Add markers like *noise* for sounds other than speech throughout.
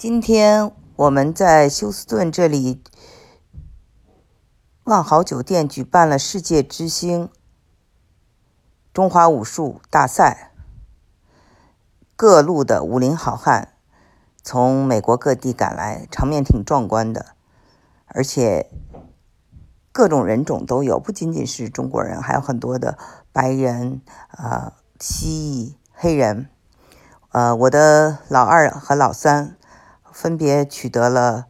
今天我们在休斯顿这里万豪酒店举办了世界之星中华武术大赛，各路的武林好汉从美国各地赶来，场面挺壮观的，而且各种人种都有，不仅仅是中国人，还有很多的白人、啊蜥蜴、黑人。呃，我的老二和老三分别取得了，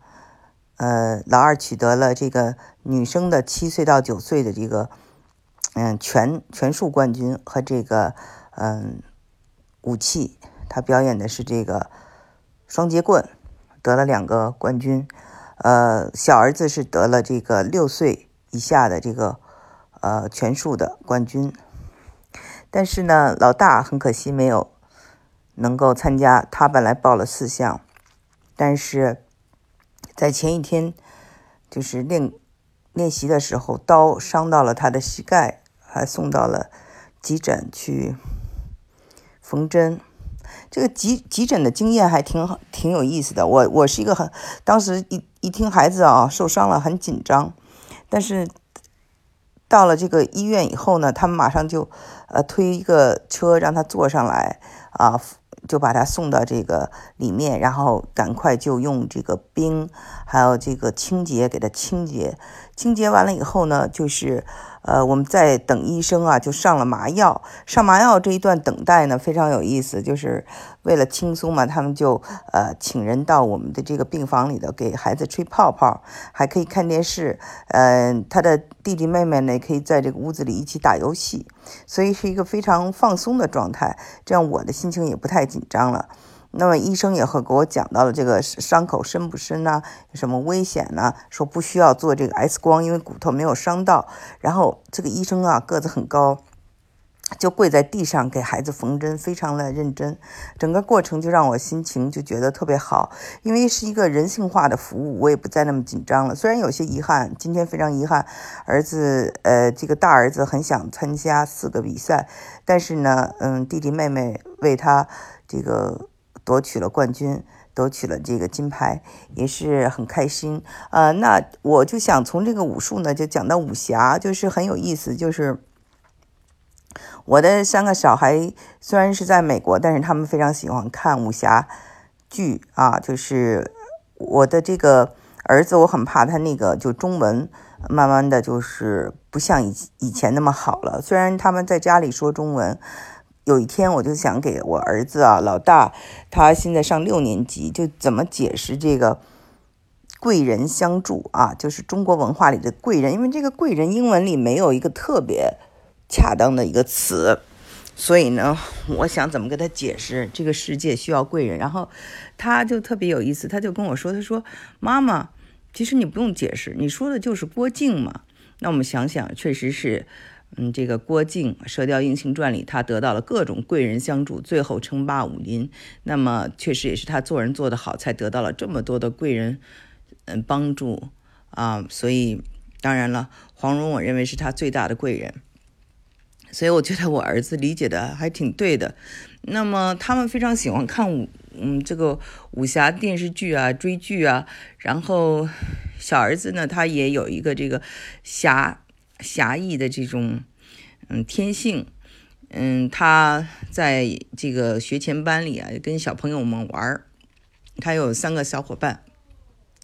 呃，老二取得了这个女生的七岁到九岁的这个，嗯，全全数冠军和这个，嗯，武器，他表演的是这个双截棍，得了两个冠军。呃，小儿子是得了这个六岁以下的这个，呃，全数的冠军。但是呢，老大很可惜没有。能够参加，他本来报了四项，但是在前一天就是练练习的时候，刀伤到了他的膝盖，还送到了急诊去缝针。这个急急诊的经验还挺好，挺有意思的。我我是一个很，当时一一听孩子啊受伤了，很紧张，但是到了这个医院以后呢，他们马上就呃推一个车让他坐上来啊。就把它送到这个里面，然后赶快就用这个冰，还有这个清洁给它清洁。清洁完了以后呢，就是。呃，我们在等医生啊，就上了麻药。上麻药这一段等待呢，非常有意思，就是为了轻松嘛，他们就呃请人到我们的这个病房里头给孩子吹泡泡，还可以看电视。嗯，他的弟弟妹妹呢，可以在这个屋子里一起打游戏，所以是一个非常放松的状态。这样我的心情也不太紧张了。那么医生也会给我讲到了这个伤口深不深呢？有什么危险呢？说不需要做这个 X 光，因为骨头没有伤到。然后这个医生啊个子很高，就跪在地上给孩子缝针，非常的认真。整个过程就让我心情就觉得特别好，因为是一个人性化的服务，我也不再那么紧张了。虽然有些遗憾，今天非常遗憾，儿子呃这个大儿子很想参加四个比赛，但是呢，嗯弟弟妹妹为他这个。夺取了冠军，夺取了这个金牌，也是很开心。呃，那我就想从这个武术呢，就讲到武侠，就是很有意思。就是我的三个小孩虽然是在美国，但是他们非常喜欢看武侠剧啊。就是我的这个儿子，我很怕他那个就中文慢慢的就是不像以以前那么好了。虽然他们在家里说中文。有一天，我就想给我儿子啊，老大，他现在上六年级，就怎么解释这个贵人相助啊？就是中国文化里的贵人，因为这个贵人英文里没有一个特别恰当的一个词，所以呢，我想怎么跟他解释这个世界需要贵人？然后他就特别有意思，他就跟我说：“他说妈妈，其实你不用解释，你说的就是郭靖嘛。”那我们想想，确实是。嗯，这个郭靖《射雕英雄传》里，他得到了各种贵人相助，最后称霸武林。那么，确实也是他做人做得好，才得到了这么多的贵人，嗯，帮助啊。所以，当然了，黄蓉，我认为是他最大的贵人。所以，我觉得我儿子理解的还挺对的。那么，他们非常喜欢看武，嗯，这个武侠电视剧啊，追剧啊。然后，小儿子呢，他也有一个这个侠。侠义的这种嗯天性，嗯，他在这个学前班里啊，跟小朋友们玩儿，他有三个小伙伴。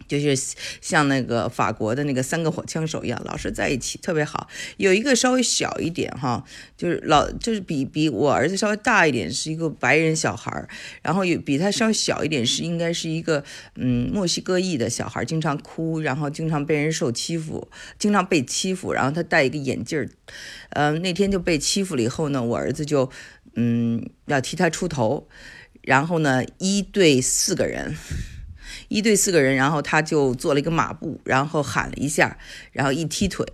就是像那个法国的那个三个火枪手一样，老是在一起，特别好。有一个稍微小一点哈，就是老就是比比我儿子稍微大一点，是一个白人小孩儿。然后有比他稍微小一点，是应该是一个嗯墨西哥裔的小孩，经常哭，然后经常被人受欺负，经常被欺负。然后他戴一个眼镜儿，嗯，那天就被欺负了以后呢，我儿子就嗯要替他出头，然后呢一对四个人。一对四个人，然后他就做了一个马步，然后喊了一下，然后一踢腿，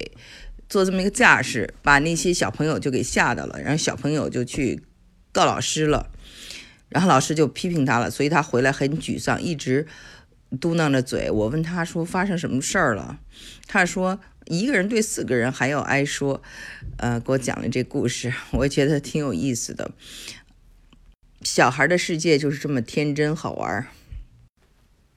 做这么一个架势，把那些小朋友就给吓到了，然后小朋友就去告老师了，然后老师就批评他了，所以他回来很沮丧，一直嘟囔着嘴。我问他说发生什么事儿了，他说一个人对四个人还要挨说，呃，给我讲了这故事，我觉得挺有意思的。小孩的世界就是这么天真好玩。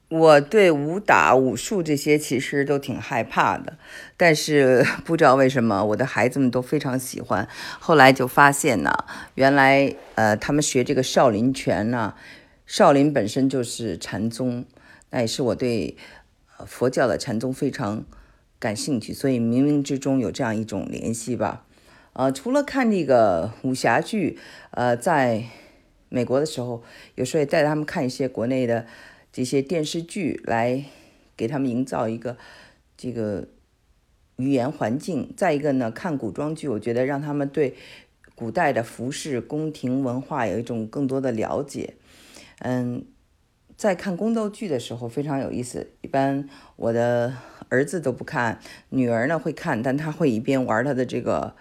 我对武打、武术这些其实都挺害怕的，但是 *laughs* 不知道为什么我的孩子们都非常喜欢。后来就发现呢，原来呃，他们学这个少林拳呢，少林本身就是禅宗，那也是我对佛教的禅宗非常感兴趣，所以冥冥之中有这样一种联系吧。呃，除了看这个武侠剧，呃，在美国的时候，有时候也带他们看一些国内的。这些电视剧来给他们营造一个这个语言环境。再一个呢，看古装剧，我觉得让他们对古代的服饰、宫廷文化有一种更多的了解。嗯，在看宫斗剧的时候非常有意思。一般我的儿子都不看，女儿呢会看，但她会一边玩她的这个，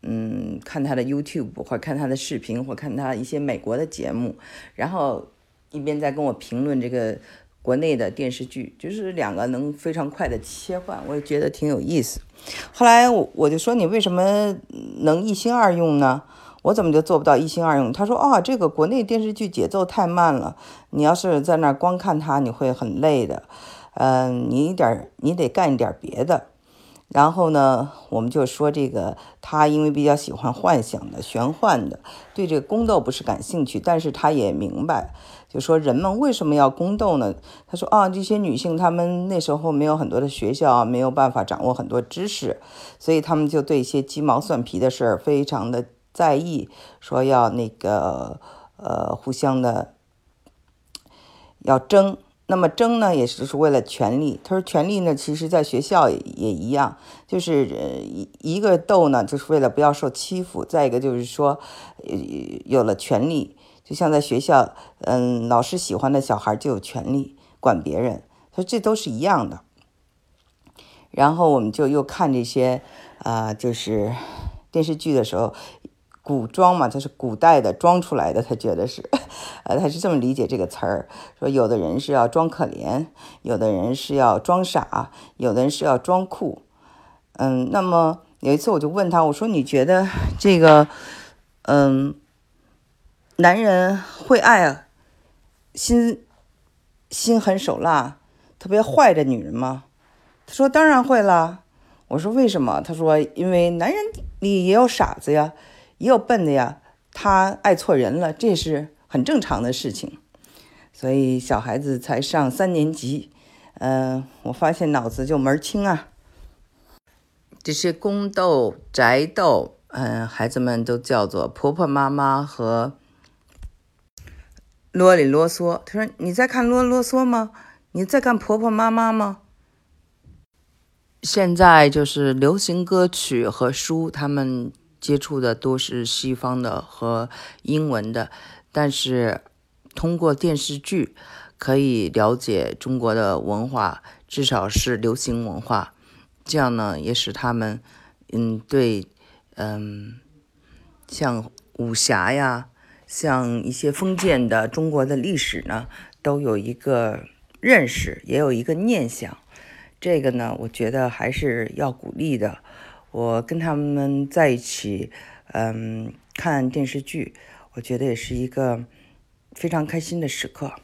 嗯，看她的 YouTube 或看她的视频，或看她一些美国的节目，然后。一边在跟我评论这个国内的电视剧，就是两个能非常快的切换，我也觉得挺有意思。后来我我就说你为什么能一心二用呢？我怎么就做不到一心二用？他说啊，这个国内电视剧节奏太慢了，你要是在那儿光看它，你会很累的。嗯，你一点你得干一点别的。然后呢，我们就说这个他因为比较喜欢幻想的、玄幻的，对这个宫斗不是感兴趣，但是他也明白。就说人们为什么要宫斗呢？他说啊，这些女性她们那时候没有很多的学校，没有办法掌握很多知识，所以她们就对一些鸡毛蒜皮的事儿非常的在意，说要那个呃互相的要争。那么争呢，也是是为了权利。他说权利呢，其实在学校也一样，就是一一个斗呢，就是为了不要受欺负；再一个就是说，呃，有了权利。就像在学校，嗯，老师喜欢的小孩就有权利管别人，所以这都是一样的。然后我们就又看这些，啊，就是电视剧的时候，古装嘛，它是古代的装出来的，他觉得是，*laughs* 呃，他是这么理解这个词儿，说有的人是要装可怜，有的人是要装傻，有的人是要装酷，嗯，那么有一次我就问他，我说你觉得这个，嗯。男人会爱心心狠手辣、特别坏的女人吗？他说：“当然会啦。”我说：“为什么？”他说：“因为男人里也有傻子呀，也有笨的呀。他爱错人了，这是很正常的事情。所以小孩子才上三年级，嗯，我发现脑子就门儿清啊。这些宫斗、宅斗，嗯，孩子们都叫做婆婆妈妈和。”啰里啰嗦，他说：“你在看啰啰嗦吗？你在看婆婆妈妈吗？”现在就是流行歌曲和书，他们接触的都是西方的和英文的，但是通过电视剧可以了解中国的文化，至少是流行文化。这样呢，也使他们嗯对嗯像武侠呀。像一些封建的中国的历史呢，都有一个认识，也有一个念想。这个呢，我觉得还是要鼓励的。我跟他们在一起，嗯，看电视剧，我觉得也是一个非常开心的时刻。